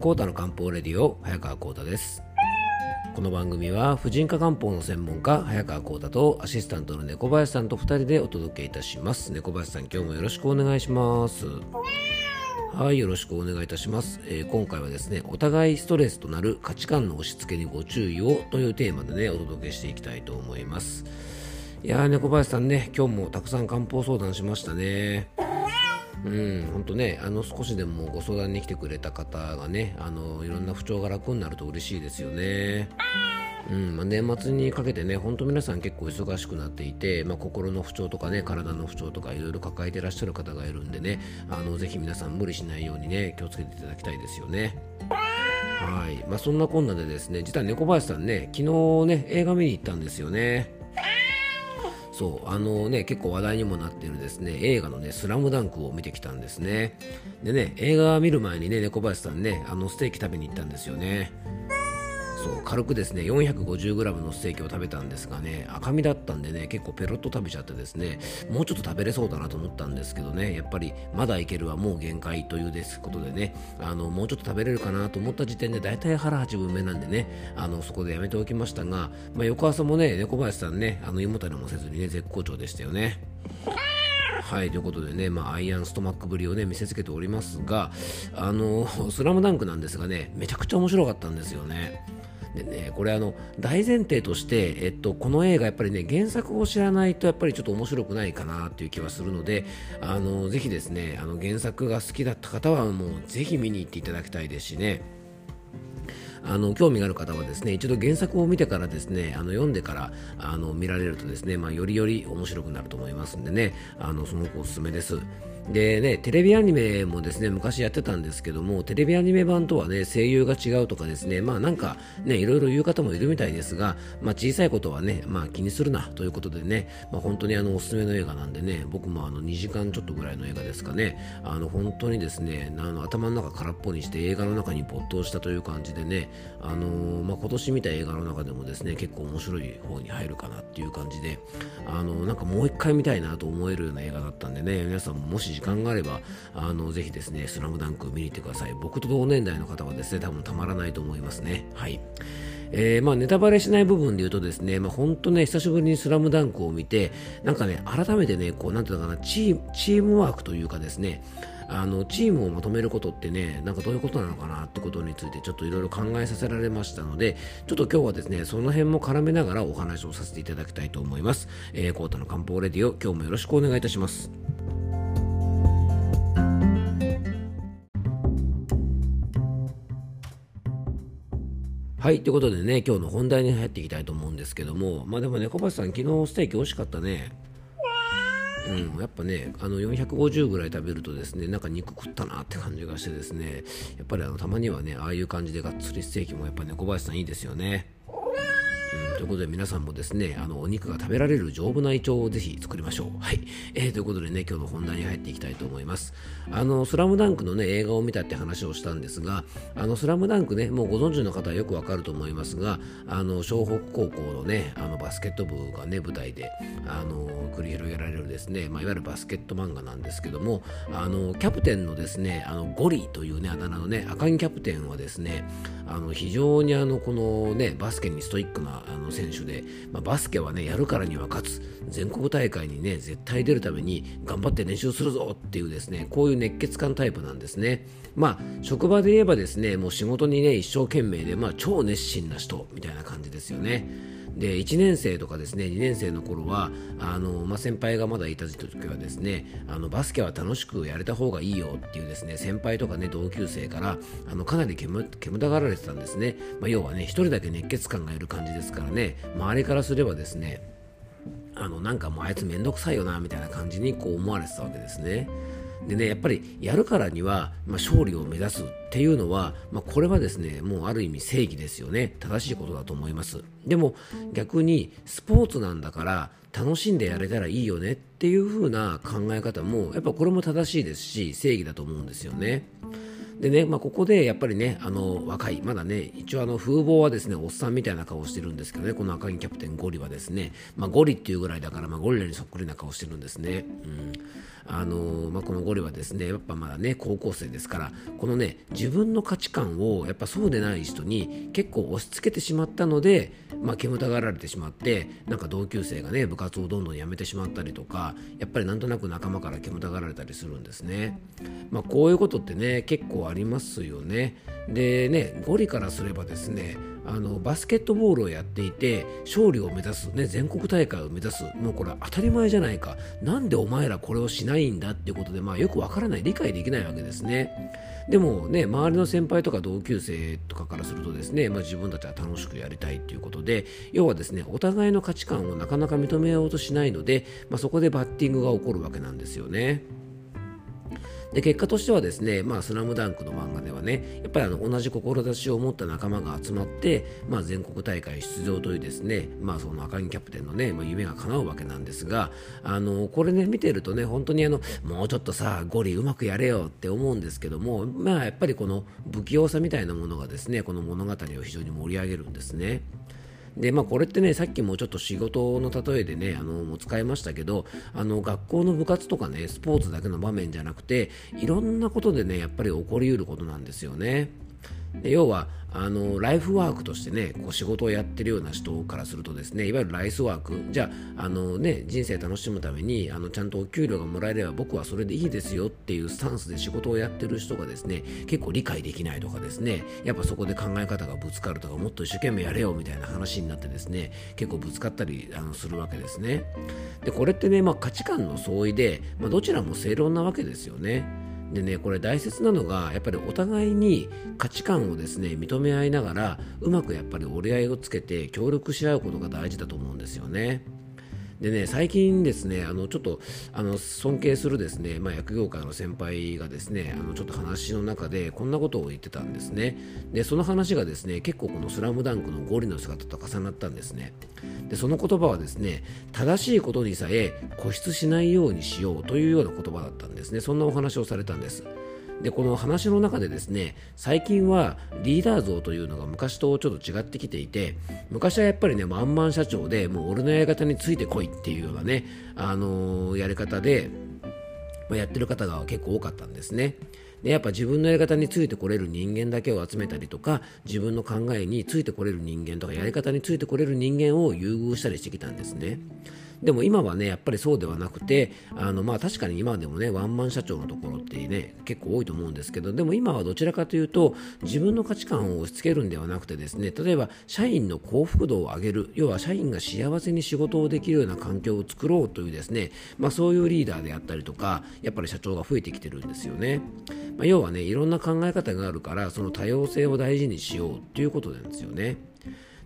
コータの漢方レディオ早川コータです。この番組は婦人科漢方の専門家早川コータとアシスタントの猫林さんと2人でお届けいたします。猫林さん今日もよろしくお願いします。はいよろしくお願いいたします、えー、今回はですねお互いストレスとなる価値観の押し付けにご注意をというテーマでねお届けしていきたいと思います。いやー猫林さんね今日もたくさん漢方相談しましたね。うん、本当ね、あの少しでもご相談に来てくれた方がね、あのいろんな不調が楽になると嬉しいですよね。うんまあ、年末にかけてね、本当皆さん結構忙しくなっていて、まあ、心の不調とかね、体の不調とかいろいろ抱えてらっしゃる方がいるんでね、あのぜひ皆さん無理しないようにね、気をつけていただきたいですよね。はいまあ、そんなこんなでですね、実は猫林さんね、昨日ね、映画見に行ったんですよね。そうあのね結構話題にもなっているですね映画のね「スラムダンクを見てきたんですね。でね映画見る前にね猫林さんねあのステーキ食べに行ったんですよね。そう軽くですね 450g のステーキを食べたんですがね赤身だったんでね結構ペロッと食べちゃってですねもうちょっと食べれそうだなと思ったんですけどねやっぱりまだいけるはもう限界というですことでねあのもうちょっと食べれるかなと思った時点で大体腹八分目なんでねあのそこでやめておきましたが、まあ、翌朝もね猫林さんねあの胃もたれもせずにね絶好調でしたよね。はい、ということでね、まあ、アイアンストマックぶりをね、見せつけておりますが、あの、スラムダンクなんですがね、めちゃくちゃ面白かったんですよね。でね、これあの大前提として、えっと、この映画やっぱりね原作を知らないとやっぱりちょっと面白くないかなっていう気はするのであのぜひですねあの原作が好きだった方はもうぜひ見に行っていただきたいですしねあの興味がある方はですね一度原作を見てからですねあの読んでからあの見られるとですね、まあ、よりより面白くなると思いますんでねあのすごくおすすめです。でね、テレビアニメもですね、昔やってたんですけども、テレビアニメ版とはね、声優が違うとかですね、まあなんかね、いろいろ言う方もいるみたいですが、まあ小さいことはね、まあ気にするなということでね、まあ本当にあの、おすすめの映画なんでね、僕もあの、2時間ちょっとぐらいの映画ですかね、あの、本当にですね、あの、頭の中空っぽにして映画の中に没頭したという感じでね、あのー、まあ今年見た映画の中でもですね、結構面白い方に入るかなっていう感じで、あの、なんかもう一回見たいなと思えるような映画だったんでね、皆さんももし時間があれば、あのぜひですね、スラムダンク見に行ってください。僕と同年代の方はですね、多分たまらないと思いますね。はい。えー、まあ、ネタバレしない部分で言うとですね、まあ、本当ね、久しぶりにスラムダンクを見て、なんかね、改めてね、こう、なんていうのかな、チーチームワークというかですね、あのチームをまとめることってね、なんかどういうことなのかなってことについてちょっといろいろ考えさせられましたので、ちょっと今日はですね、その辺も絡めながらお話をさせていただきたいと思います。えー、コータの漢方レディオ、今日もよろしくお願いいたします。はい、ということでね、今日の本題に入っていきたいと思うんですけども、まあでもね、小橋さん、昨日ステーキ美味しかったね。うん、やっぱね、あの450ぐらい食べるとですね、なんか肉食ったなって感じがしてですね、やっぱりあのたまにはね、ああいう感じでがっつりステーキもやっぱね、小林さんいいですよね。ということで皆さんもですね、あのお肉が食べられる丈夫な胃腸をぜひ作りましょう。はい。えー、ということでね、今日の本題に入っていきたいと思います。あの、スラムダンクのね、映画を見たって話をしたんですが、あの、スラムダンクね、もうご存知の方はよくわかると思いますが、あの、湘北高校のね、あの、バスケット部がね、舞台で、あの、繰り広げられるですね、まあ、いわゆるバスケット漫画なんですけども、あの、キャプテンのですね、あの、ゴリというね、あだ名のね、赤木キャプテンはですね、あの、非常にあの、このね、バスケにストイックなあの選手で、まあ、バスケはねやるからには勝つ。全国大会にね絶対出るために頑張って練習するぞっていうですねこういう熱血感タイプなんですね。まあ職場で言えばですねもう仕事にね一生懸命でまあ超熱心な人みたいな感じですよね。で1年生とかですね2年生の頃はあの、まあ、先輩がまだいた時はですねあのバスケは楽しくやれた方がいいよっていうですね先輩とかね同級生からあのかなり煙たがられてたんですね、まあ、要はね1人だけ熱血感がいる感じですからね周りからすればですねあのなんかもうあいつめんどくさいよなみたいな感じにこう思われてたわけですね。でね、やっぱりやるからには、まあ、勝利を目指すっていうのは、まあ、これはですね、もうある意味正義ですよね。正しいことだと思います。でも逆にスポーツなんだから楽しんでやれたらいいよねっていう風な考え方も、やっぱこれも正しいですし、正義だと思うんですよね。でね、まあ、ここでやっぱりね、あの若い、まだね、一応あの風貌はですね、おっさんみたいな顔してるんですけどね、この赤木キャプテンゴリはですね、まあ、ゴリっていうぐらいだから、まあ、ゴリラにそっくりな顔してるんですね。うんあのまあ、このゴリはですねやっぱまだね高校生ですからこのね自分の価値観をやっぱそうでない人に結構押し付けてしまったので、まあ、煙たがられてしまってなんか同級生がね部活をどんどんやめてしまったりとかやっぱりなんとなく仲間から煙たがられたりするんですね、まあ、こういうことってね結構ありますよね。でねゴリからすればですねあのバスケットボールをやっていて勝利を目指す、ね、全国大会を目指すもうこれ当たり前じゃないかなんでお前らこれをしないんだっていうことで、まあ、よくわからない理解できないわけですねでもね周りの先輩とか同級生とかからするとですね、まあ、自分たちは楽しくやりたいということで要はですねお互いの価値観をなかなか認めようとしないので、まあ、そこでバッティングが起こるわけなんですよね。で結果としてはですね、まあ、スラムダンクの漫画ではね、やっぱりあの同じ志を持った仲間が集まって、まあ、全国大会出場というですね、まあ、その赤木キャプテンのね、まあ、夢が叶うわけなんですが、あのこれね、見てるとね、本当にあのもうちょっとさ、ゴリうまくやれよって思うんですけども、まあ、やっぱりこの不器用さみたいなものがですね、この物語を非常に盛り上げるんですね。でまあ、これってねさっきもちょっと仕事の例えでねあのも使いましたけどあの学校の部活とかねスポーツだけの場面じゃなくていろんなことでねやっぱり起こりうることなんですよね。で要はあのライフワークとしてねこう仕事をやってるような人からするとですねいわゆるライスワーク。じゃああの、ね、人生楽しむためにあのちゃんとお給料がもらえれば僕はそれでいいですよっていうスタンスで仕事をやってる人がですね結構理解できないとかですねやっぱそこで考え方がぶつかるとかもっと一生懸命やれよみたいな話になってですね結構ぶつかったりあのするわけですね。でこれってね、まあ、価値観の相違で、まあ、どちらも正論なわけですよね。でねこれ大切なのがやっぱりお互いに価値観をですね認め合いながらうまくやっぱり折り合いをつけて協力し合うことが大事だと思うんですよね。でね、最近ですね、あのちょっとあの尊敬するですね、まあ、薬業界の先輩がですね、あのちょっと話の中でこんなことを言ってたんですね。で、その話がですね、結構このスラムダンクのゴリの姿と重なったんですね。で、その言葉はですね、正しいことにさえ固執しないようにしようというような言葉だったんですね。そんなお話をされたんです。でこの話の中でですね最近はリーダー像というのが昔とちょっと違ってきていて昔はやっぱりねワンマン社長でもう俺のやり方についてこいっていうようなね、あのー、やり方で、まあ、やってる方が結構多かったんですね。でやっぱ自分のやり方についてこれる人間だけを集めたりとか自分の考えについてこれる人間とかやり方についてこれる人間を優遇したりしてきたんですね。でも今はねやっぱりそうではなくてあのまあ確かに今でもねワンマン社長のところってね結構多いと思うんですけどでも今はどちらかというと自分の価値観を押し付けるんではなくてですね例えば社員の幸福度を上げる要は社員が幸せに仕事をできるような環境を作ろうというですね、まあ、そういうリーダーであったりとかやっぱり社長が増えてきてるんですよね、まあ、要はねいろんな考え方があるからその多様性を大事にしようということなんですよね。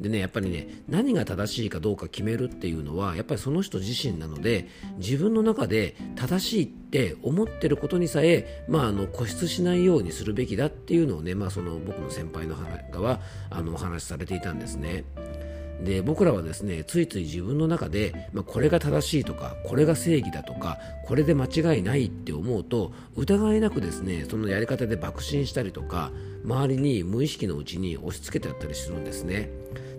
でねやっぱりね何が正しいかどうか決めるっていうのはやっぱりその人自身なので自分の中で正しいって思ってることにさえ、まあ、あの固執しないようにするべきだっていうのをね、まあ、その僕の先輩の側あのお話しされていたんですね。で僕らはですねついつい自分の中で、まあ、これが正しいとかこれが正義だとかこれで間違いないって思うと疑いなくですねそのやり方で爆心したりとか周りに無意識のうちに押し付けてやったりするんですね。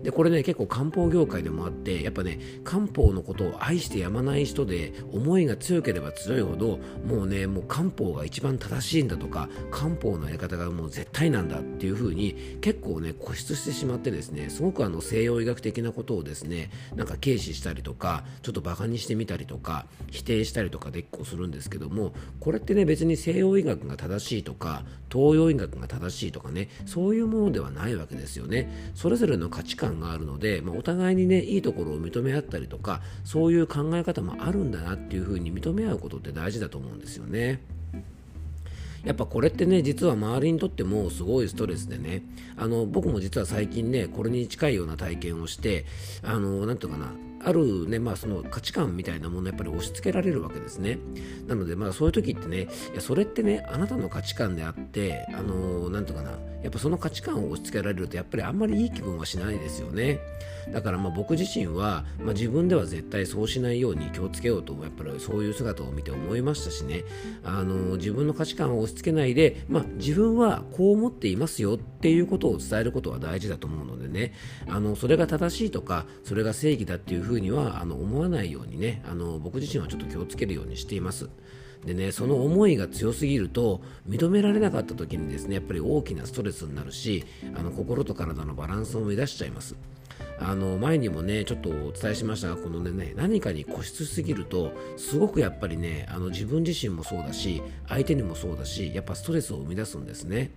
でこれね結構漢方業界でもあってやっぱね漢方のことを愛してやまない人で思いが強ければ強いほどもうねもう漢方が一番正しいんだとか漢方のやり方がもう絶対なんだっていう風に結構ね固執してしまってですねすごくあの西洋医学的なことをですねなんか軽視したりとかちょっとバカにしてみたりとか否定したりとかでっこするんですけどもこれってね別に西洋医学が正しいとか東洋医学が正しいとかねそういうものではないわけですよねそれぞれの価値観があるので、まあ、お互いにねいいところを認め合ったりとかそういう考え方もあるんだなっていうふうに認め合うことって大事だと思うんですよね。やっぱこれってね実は周りにとってもすごいストレスでねあの僕も実は最近ねこれに近いような体験をしてあのなんていうかなあるね、まあ、その価値観みたいなものやっぱり押し付けられるわけですね。なので、まあ、そういう時ってね、いやそれってね、あなたの価値観であって、あのー、なんとかな、やっぱその価値観を押し付けられると、やっぱりあんまりいい気分はしないですよね。だからまあ僕自身は、まあ、自分では絶対そうしないように気をつけようと、やっぱりそういう姿を見て思いましたしね、あのー、自分の価値観を押し付けないで、まあ、自分はこう思っていますよっていうことを伝えることは大事だと思うのでね、あのそれが正しいとか、それが正義だっていうふうふうにはあの思わないようにねあの僕自身はちょっと気をつけるようにしています。でねその思いが強すぎると認められなかった時にですねやっぱり大きなストレスになるしあの心と体のバランスを乱しちゃいますあの前にもねちょっとお伝えしましたがこのね何かに固執しすぎるとすごくやっぱりねあの自分自身もそうだし相手にもそうだしやっぱストレスを生み出すんですね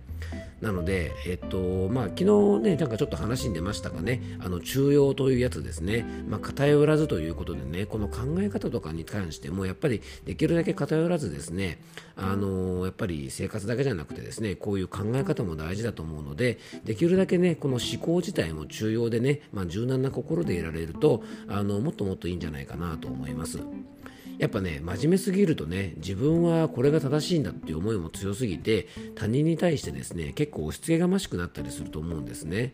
なので、えっとまあ、昨日ね、なんかちょっと話に出ましたがね、あの中庸というやつですね、まあ、偏らずということでね、この考え方とかに関しても、やっぱりできるだけ偏らずですね、あのやっぱり生活だけじゃなくてですね、こういう考え方も大事だと思うので、できるだけね、この思考自体も中庸でね、まあ、柔軟な心でいられると、あのもっともっといいんじゃないかなと思います。やっぱね真面目すぎるとね自分はこれが正しいんだっていう思いも強すぎて他人に対してですね結構押し付けがましくなったりすると思うんですね、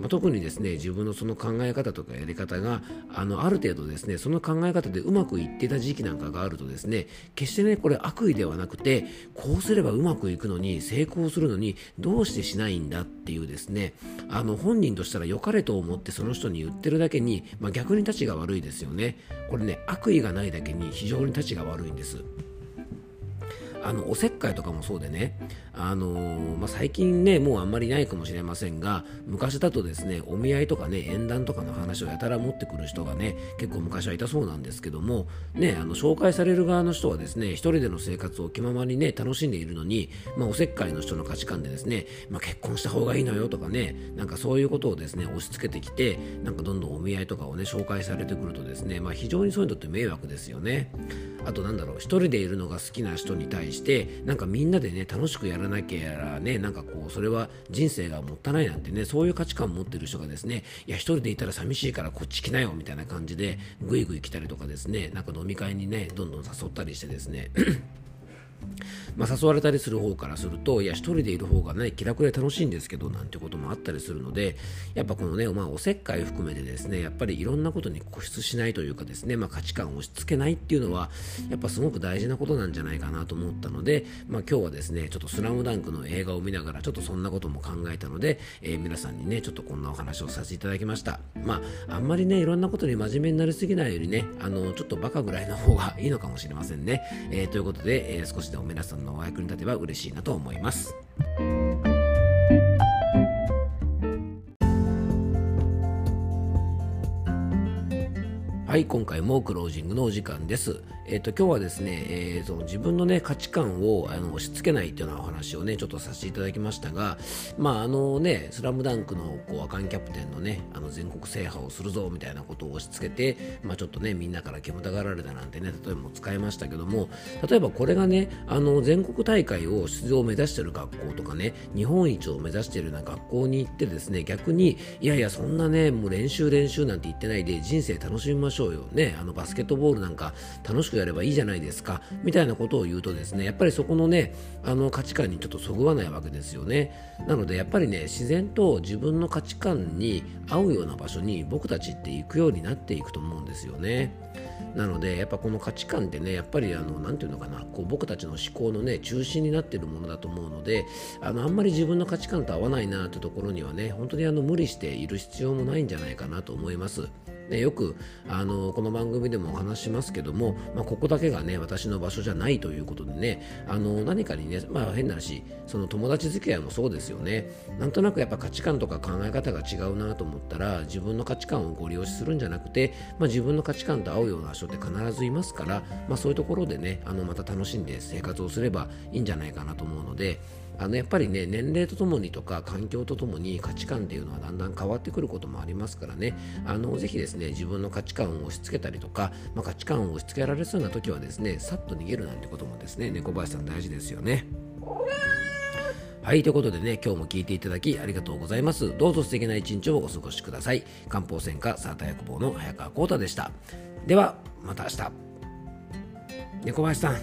まあ、特にですね自分のその考え方とかやり方があのある程度ですねその考え方でうまくいってた時期なんかがあるとですね決してねこれ悪意ではなくてこうすればうまくいくのに成功するのにどうしてしないんだっていうですねあの本人としたら良かれと思ってその人に言ってるだけに、まあ、逆に立ちが悪いですよね。これね悪意がないだけに非常にたちが悪いんです。あのおせっかいとかもそうでね、あのー、まあ、最近ねもうあんまりないかもしれませんが昔だとですねお見合いとかね縁談とかの話をやたら持ってくる人がね結構昔はいたそうなんですけどもねあの紹介される側の人はですね一人での生活を気ままにね楽しんでいるのに、まあ、おせっかいの人の価値観でですね、まあ、結婚した方がいいのよとかねなんかそういうことをですね押し付けてきてなんかどんどんお見合いとかをね紹介されてくるとですね、ま、非常にそういうのって迷惑ですよね。あとなんだろう一人でいるのが好きな人に対してなんかみんなでね楽しくやらなきゃやらねなんかこうそれは人生がもったいないなんてねそういう価値観を持ってる人がですねいや1人でいたら寂しいからこっち来なよみたいな感じでぐいぐい来たりとかですねなんか飲み会にねどんどん誘ったりしてですねまあ、誘われたりする方からすると、いや、一人でいる方がね、気楽で楽しいんですけど、なんてこともあったりするので、やっぱこのね、まあ、おせっかい含めてですね、やっぱりいろんなことに固執しないというかですね、まあ、価値観を押し付けないっていうのは、やっぱすごく大事なことなんじゃないかなと思ったので、まあ、今日はですね、ちょっとスラムダンクの映画を見ながら、ちょっとそんなことも考えたので、えー、皆さんにね、ちょっとこんなお話をさせていただきました。まあ、あんまりね、いろんなことに真面目になりすぎないよりね、あの、ちょっとバカぐらいの方がいいのかもしれませんね。えー、ということで、えー、少しでも皆さんのお役に立てば嬉しいなと思います。はい、今回もクロージングのお時間です。えっ、ー、と、今日はですね、えー、その自分のね、価値観をあの押し付けないっていうようなお話をね、ちょっとさせていただきましたが、まあ、あのね、スラムダンクのこう、アカンキャプテンのね、あの全国制覇をするぞみたいなことを押し付けて、まあ、ちょっとね、みんなから煙たがられたなんてね、例えばも使いましたけども、例えばこれがね、あの、全国大会を出場を目指してる学校とかね、日本一を目指しているような学校に行ってですね、逆に、いやいや、そんなね、もう練習練習なんて言ってないで、人生楽しみましょうよ。ね、あの、バスケットボールなんか楽しくやればいいじゃないですか。みたいなことを言うとですねやっぱりそこのねあの価値観にちょっとそぐわないわけですよねなのでやっぱりね自然と自分の価値観に合うような場所に僕たちって行くようになっていくと思うんですよねなのでやっぱこの価値観ってねやっぱりあの何て言うのかなこう僕たちの思考のね中心になっているものだと思うのであのあんまり自分の価値観と合わないなってところにはね本当にあの無理している必要もないんじゃないかなと思います。ね、よくあのこの番組でもお話しますけども、まあ、ここだけがね私の場所じゃないということでねあの何かにね、まあ、変な話その友達付き合いもそうですよね。なんとなくやっぱ価値観とか考え方が違うなと思ったら自分の価値観をご利用するんじゃなくて、まあ、自分の価値観と合うような人って必ずいますから、まあ、そういうところでねあのまた楽しんで生活をすればいいんじゃないかなと思うのであのやっぱりね年齢とともにとか環境とともに価値観っていうのはだんだん変わってくることもありますからねあのぜひですね自分の価値観を押し付けたりとか、まあ、価値観を押し付けられそうな時はですねさっと逃げるなんてこともですね猫林さん大事ですよね。はい、ということでね、今日も聞いていただきありがとうございます。どうぞ素敵な一日をお過ごしください。漢方専科サーター房の早川幸太でした。では、また明日。猫林さん。